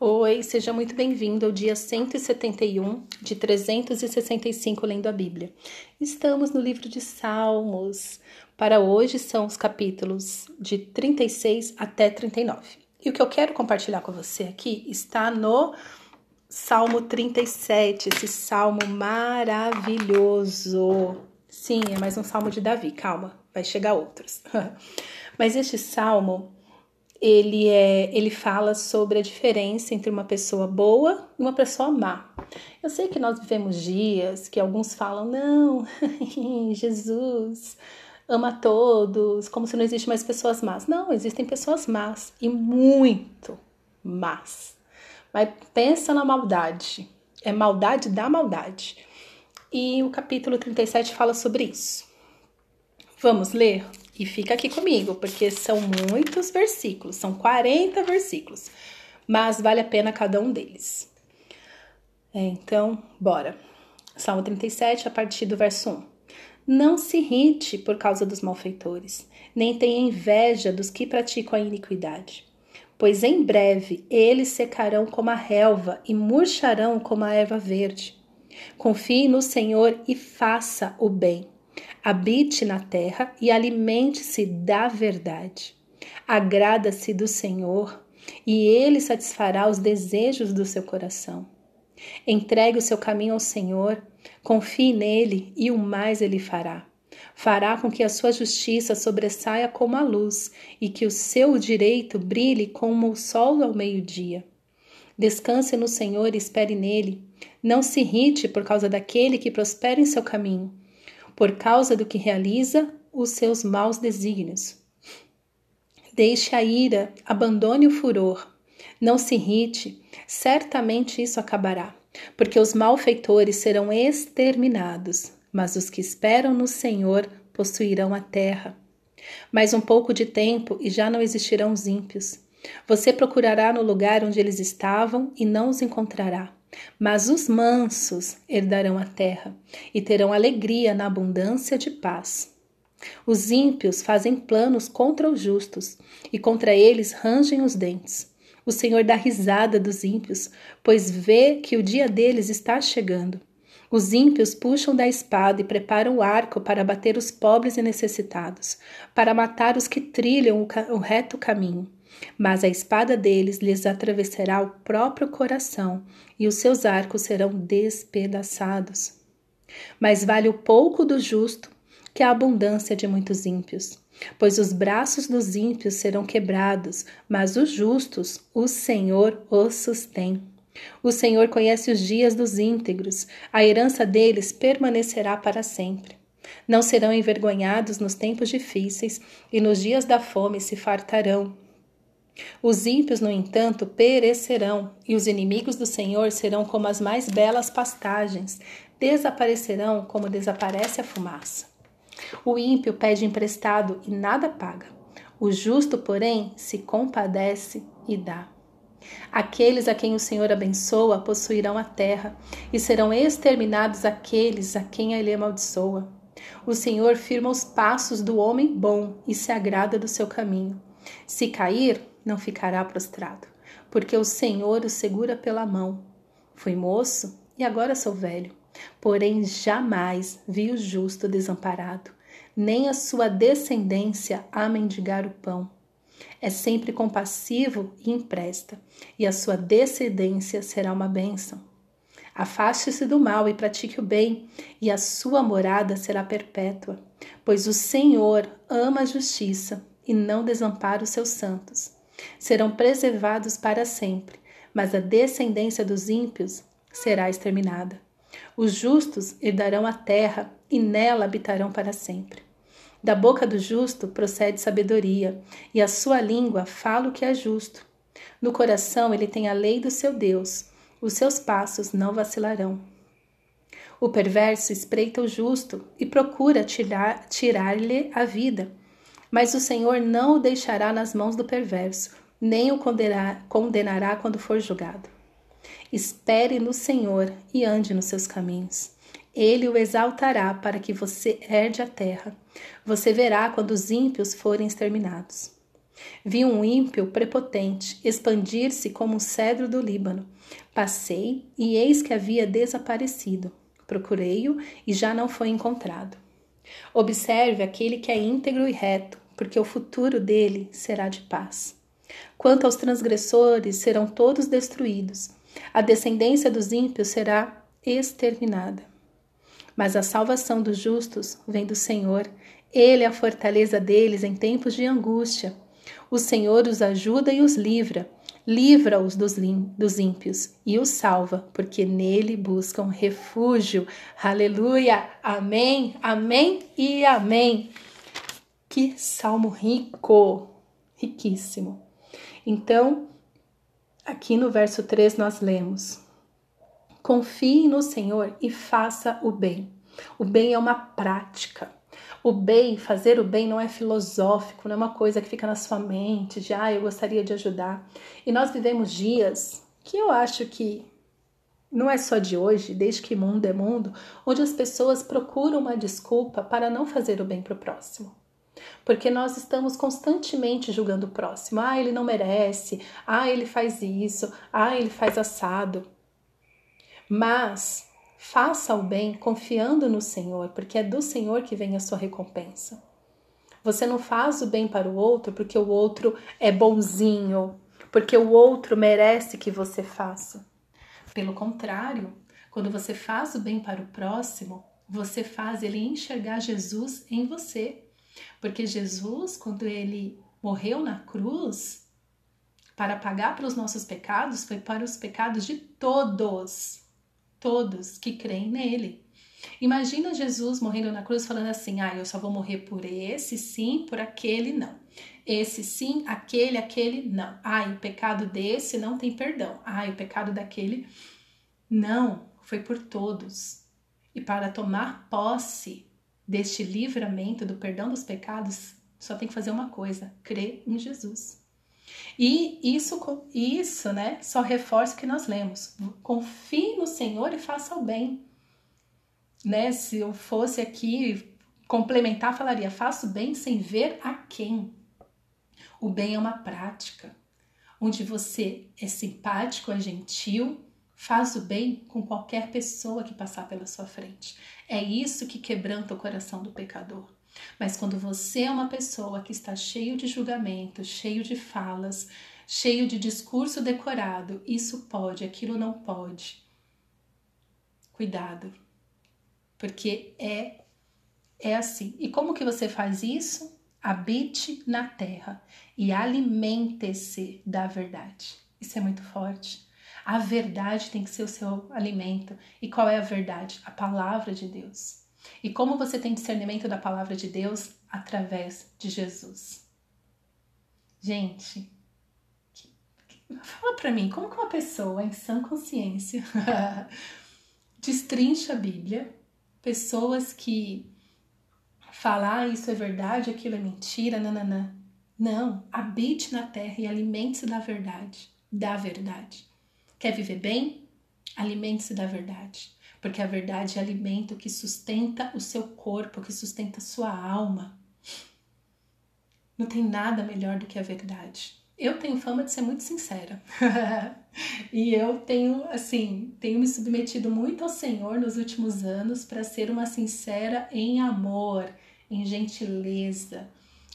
Oi, seja muito bem-vindo ao dia 171 de 365 lendo a Bíblia. Estamos no livro de Salmos. Para hoje são os capítulos de 36 até 39. E o que eu quero compartilhar com você aqui está no Salmo 37, esse salmo maravilhoso. Sim, é mais um salmo de Davi, calma, vai chegar outros. Mas este salmo ele, é, ele fala sobre a diferença entre uma pessoa boa e uma pessoa má. Eu sei que nós vivemos dias que alguns falam, não, Jesus ama todos, como se não existe mais pessoas más. Não, existem pessoas más e muito más. Mas pensa na maldade, é maldade da maldade. E o capítulo 37 fala sobre isso. Vamos ler? E fica aqui comigo, porque são muitos versículos, são 40 versículos, mas vale a pena cada um deles. É, então, bora. Salmo 37, a partir do verso 1. Não se irrite por causa dos malfeitores, nem tenha inveja dos que praticam a iniquidade, pois em breve eles secarão como a relva e murcharão como a erva verde. Confie no Senhor e faça o bem Habite na terra e alimente-se da verdade. Agrada-se do Senhor e ele satisfará os desejos do seu coração. Entregue o seu caminho ao Senhor, confie nele e o mais ele fará. Fará com que a sua justiça sobressaia como a luz e que o seu direito brilhe como o sol ao meio-dia. Descanse no Senhor e espere nele. Não se irrite por causa daquele que prospera em seu caminho por causa do que realiza os seus maus desígnios. Deixe a ira, abandone o furor, não se irrite, certamente isso acabará, porque os malfeitores serão exterminados, mas os que esperam no Senhor possuirão a terra. Mais um pouco de tempo e já não existirão os ímpios. Você procurará no lugar onde eles estavam e não os encontrará. Mas os mansos herdarão a terra e terão alegria na abundância de paz. Os ímpios fazem planos contra os justos e contra eles rangem os dentes. O Senhor dá risada dos ímpios, pois vê que o dia deles está chegando. Os ímpios puxam da espada e preparam o arco para bater os pobres e necessitados, para matar os que trilham o, reto caminho. Mas a espada deles lhes atravessará o próprio coração, e os seus arcos serão despedaçados. Mais vale o pouco do justo que a abundância de muitos ímpios. Pois os braços dos ímpios serão quebrados, mas os justos, o Senhor os sustém. O Senhor conhece os dias dos íntegros, a herança deles permanecerá para sempre. Não serão envergonhados nos tempos difíceis, e nos dias da fome se fartarão. Os ímpios, no entanto, perecerão, e os inimigos do Senhor serão como as mais belas pastagens, desaparecerão como desaparece a fumaça. O ímpio pede emprestado e nada paga. O justo, porém, se compadece e dá. Aqueles a quem o Senhor abençoa possuirão a terra, e serão exterminados aqueles a quem ele amaldiçoa. O Senhor firma os passos do homem bom e se agrada do seu caminho. Se cair, não ficará prostrado, porque o Senhor o segura pela mão. Fui moço e agora sou velho, porém jamais vi o justo desamparado, nem a sua descendência a mendigar o pão. É sempre compassivo e empresta, e a sua descendência será uma bênção. Afaste-se do mal e pratique o bem, e a sua morada será perpétua, pois o Senhor ama a justiça e não desampara os seus santos serão preservados para sempre, mas a descendência dos ímpios será exterminada. Os justos herdarão a terra e nela habitarão para sempre. Da boca do justo procede sabedoria, e a sua língua fala o que é justo. No coração ele tem a lei do seu Deus, os seus passos não vacilarão. O perverso espreita o justo e procura tirar-lhe tirar a vida mas o Senhor não o deixará nas mãos do perverso, nem o condenará, quando for julgado. Espere no Senhor e ande nos seus caminhos. Ele o exaltará para que você herde a terra. Você verá quando os ímpios forem exterminados. Vi um ímpio prepotente expandir-se como um cedro do Líbano. Passei e eis que havia desaparecido. Procurei-o e já não foi encontrado. Observe aquele que é íntegro e reto, porque o futuro dele será de paz. Quanto aos transgressores, serão todos destruídos. A descendência dos ímpios será exterminada. Mas a salvação dos justos vem do Senhor. Ele é a fortaleza deles em tempos de angústia. O Senhor os ajuda e os livra. Livra-os dos, ímpios e os salva, porque nele buscam refúgio. Aleluia! Amém, amém e amém. Que salmo rico, riquíssimo. Então, aqui no verso 3 nós lemos: Confie no Senhor e faça o bem. O bem é uma prática. O bem, fazer o bem não é filosófico, não é uma coisa que fica na sua mente, de ah, eu gostaria de ajudar. E nós vivemos dias que eu acho que não é só de hoje, desde que mundo é mundo, onde as pessoas procuram uma desculpa para não fazer o bem para o próximo. Porque nós estamos constantemente julgando o próximo. Ah, ele não merece. Ah, ele faz isso. Ah, ele faz assado. Mas faça o bem confiando no Senhor, porque é do Senhor que vem a sua recompensa. Você não faz o bem para o outro porque o outro é bonzinho, porque o outro merece que você faça. Pelo contrário, quando você faz o bem para o próximo, você faz ele enxergar Jesus em você. Porque Jesus, quando ele morreu na cruz, para pagar pelos nossos pecados, foi para os pecados de todos, todos que creem nele. Imagina Jesus morrendo na cruz falando assim: ah, eu só vou morrer por esse sim, por aquele não. Esse sim, aquele, aquele não. Ai, o pecado desse não tem perdão. Ai, o pecado daquele. Não, foi por todos. E para tomar posse deste livramento, do perdão dos pecados, só tem que fazer uma coisa: crer em Jesus. E isso, isso, né, só reforça o que nós lemos. Confie no Senhor e faça o bem. Né? Se eu fosse aqui complementar, falaria: faça o bem sem ver a quem. O bem é uma prática onde você é simpático, é gentil, faz o bem com qualquer pessoa que passar pela sua frente. É isso que quebranta o coração do pecador. Mas quando você é uma pessoa que está cheio de julgamento, cheio de falas, cheio de discurso decorado, isso pode, aquilo não pode. Cuidado. Porque é é assim. E como que você faz isso? Habite na terra e alimente-se da verdade. Isso é muito forte. A verdade tem que ser o seu alimento. E qual é a verdade? A palavra de Deus. E como você tem discernimento da palavra de Deus? Através de Jesus. Gente, fala para mim, como que uma pessoa em sã consciência destrincha a Bíblia? Pessoas que falam, ah, isso é verdade, aquilo é mentira, nananã. Não, habite na terra e alimente-se da verdade, da verdade. Quer viver bem? Alimente-se da verdade, porque a verdade é alimento que sustenta o seu corpo, que sustenta a sua alma. Não tem nada melhor do que a verdade. Eu tenho fama de ser muito sincera. e eu tenho, assim, tenho me submetido muito ao Senhor nos últimos anos para ser uma sincera em amor, em gentileza,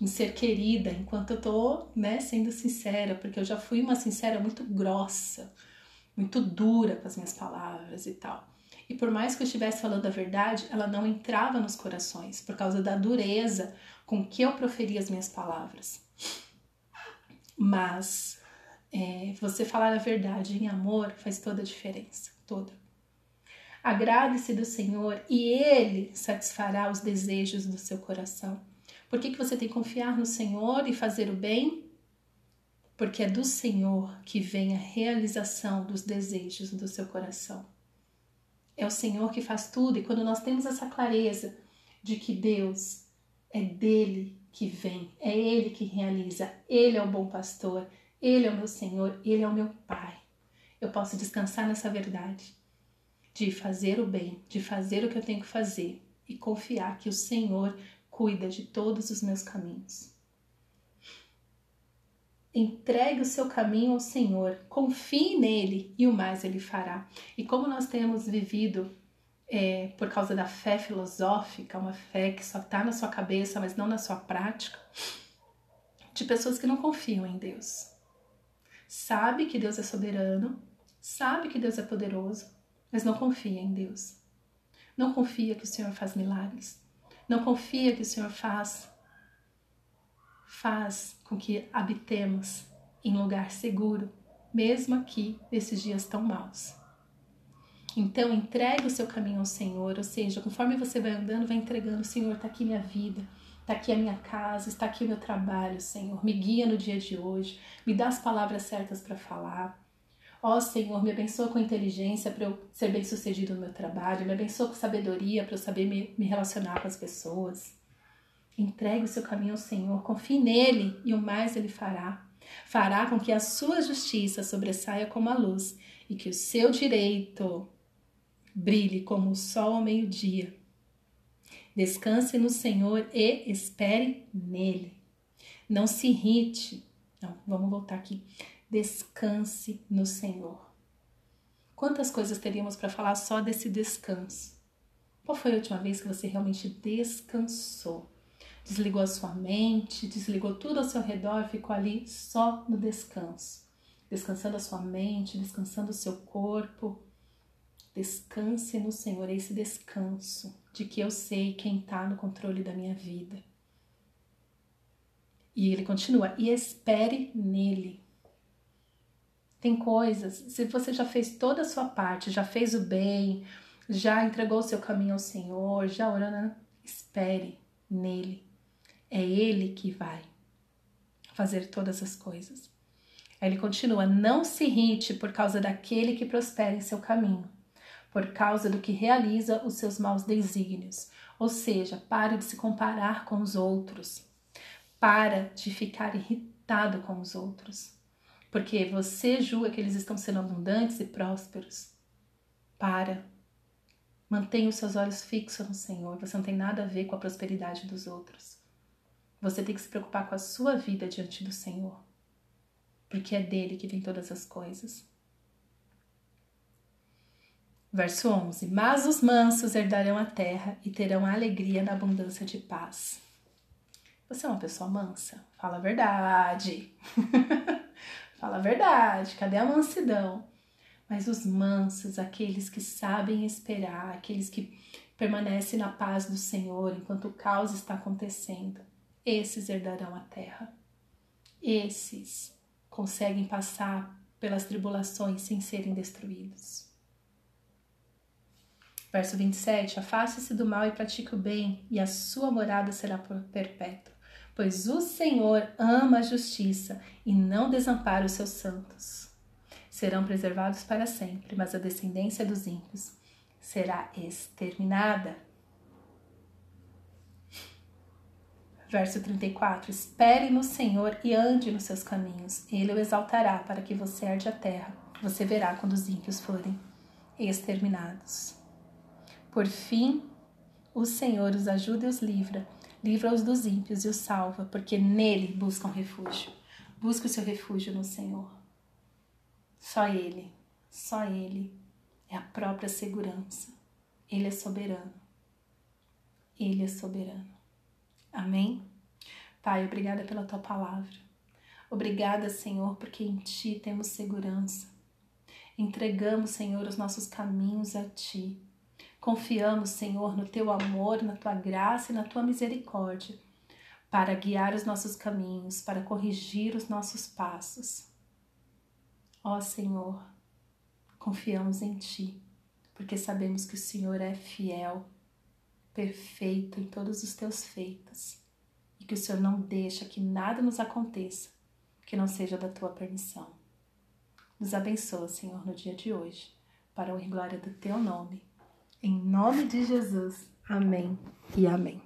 em ser querida, enquanto eu tô, né, sendo sincera, porque eu já fui uma sincera muito grossa muito dura com as minhas palavras e tal. E por mais que eu estivesse falando a verdade, ela não entrava nos corações por causa da dureza com que eu proferia as minhas palavras. Mas é, você falar a verdade em amor faz toda a diferença, toda. Agrade-se do Senhor e Ele satisfará os desejos do seu coração. Por que, que você tem que confiar no Senhor e fazer o bem? Porque é do Senhor que vem a realização dos desejos do seu coração. É o Senhor que faz tudo, e quando nós temos essa clareza de que Deus é dele que vem, é ele que realiza, ele é o bom pastor, ele é o meu Senhor, ele é o meu Pai. Eu posso descansar nessa verdade de fazer o bem, de fazer o que eu tenho que fazer e confiar que o Senhor cuida de todos os meus caminhos. Entregue o seu caminho ao Senhor, confie nele e o mais ele fará. E como nós temos vivido é, por causa da fé filosófica, uma fé que só está na sua cabeça, mas não na sua prática, de pessoas que não confiam em Deus. Sabe que Deus é soberano, sabe que Deus é poderoso, mas não confia em Deus. Não confia que o Senhor faz milagres. Não confia que o Senhor faz faz com que habitemos em lugar seguro, mesmo aqui nesses dias tão maus. Então entregue o seu caminho ao Senhor, ou seja, conforme você vai andando, vai entregando, Senhor, está aqui minha vida, está aqui a minha casa, está aqui o meu trabalho, Senhor. Me guia no dia de hoje, me dá as palavras certas para falar. Ó oh, Senhor, me abençoa com inteligência para eu ser bem sucedido no meu trabalho, me abençoa com sabedoria para eu saber me, me relacionar com as pessoas. Entregue o seu caminho ao Senhor, confie nele e o mais ele fará. Fará com que a sua justiça sobressaia como a luz e que o seu direito brilhe como o sol ao meio-dia. Descanse no Senhor e espere nele. Não se irrite. Não, vamos voltar aqui. Descanse no Senhor. Quantas coisas teríamos para falar só desse descanso? Qual foi a última vez que você realmente descansou? Desligou a sua mente, desligou tudo ao seu redor e ficou ali só no descanso. Descansando a sua mente, descansando o seu corpo. Descanse no Senhor, é esse descanso de que eu sei quem está no controle da minha vida. E ele continua, e espere nele. Tem coisas, se você já fez toda a sua parte, já fez o bem, já entregou o seu caminho ao Senhor, já orando, espere nele. É Ele que vai fazer todas as coisas. Ele continua: Não se irrite por causa daquele que prospera em seu caminho, por causa do que realiza os seus maus desígnios. Ou seja, pare de se comparar com os outros. Para de ficar irritado com os outros. Porque você julga que eles estão sendo abundantes e prósperos. Para. Mantenha os seus olhos fixos no Senhor. Você não tem nada a ver com a prosperidade dos outros. Você tem que se preocupar com a sua vida diante do Senhor, porque é dele que vem todas as coisas. Verso 11: Mas os mansos herdarão a terra e terão alegria na abundância de paz. Você é uma pessoa mansa? Fala a verdade. Fala a verdade. Cadê a mansidão? Mas os mansos, aqueles que sabem esperar, aqueles que permanecem na paz do Senhor enquanto o caos está acontecendo, esses herdarão a terra. Esses conseguem passar pelas tribulações sem serem destruídos. Verso 27: Afaste-se do mal e pratique o bem, e a sua morada será perpétua. Pois o Senhor ama a justiça e não desampara os seus santos. Serão preservados para sempre, mas a descendência dos ímpios será exterminada. Verso 34: Espere no Senhor e ande nos seus caminhos. Ele o exaltará para que você herde a terra. Você verá quando os ímpios forem exterminados. Por fim, o Senhor os ajuda e os livra. Livra-os dos ímpios e os salva, porque nele buscam refúgio. Busque o seu refúgio no Senhor. Só Ele, só Ele é a própria segurança. Ele é soberano. Ele é soberano. Amém? Pai, obrigada pela tua palavra. Obrigada, Senhor, porque em ti temos segurança. Entregamos, Senhor, os nossos caminhos a ti. Confiamos, Senhor, no teu amor, na tua graça e na tua misericórdia, para guiar os nossos caminhos, para corrigir os nossos passos. Ó Senhor, confiamos em ti, porque sabemos que o Senhor é fiel perfeito em todos os teus feitos e que o Senhor não deixa que nada nos aconteça que não seja da tua permissão. Nos abençoa, Senhor, no dia de hoje, para a glória do teu nome. Em nome de Jesus. Amém e amém.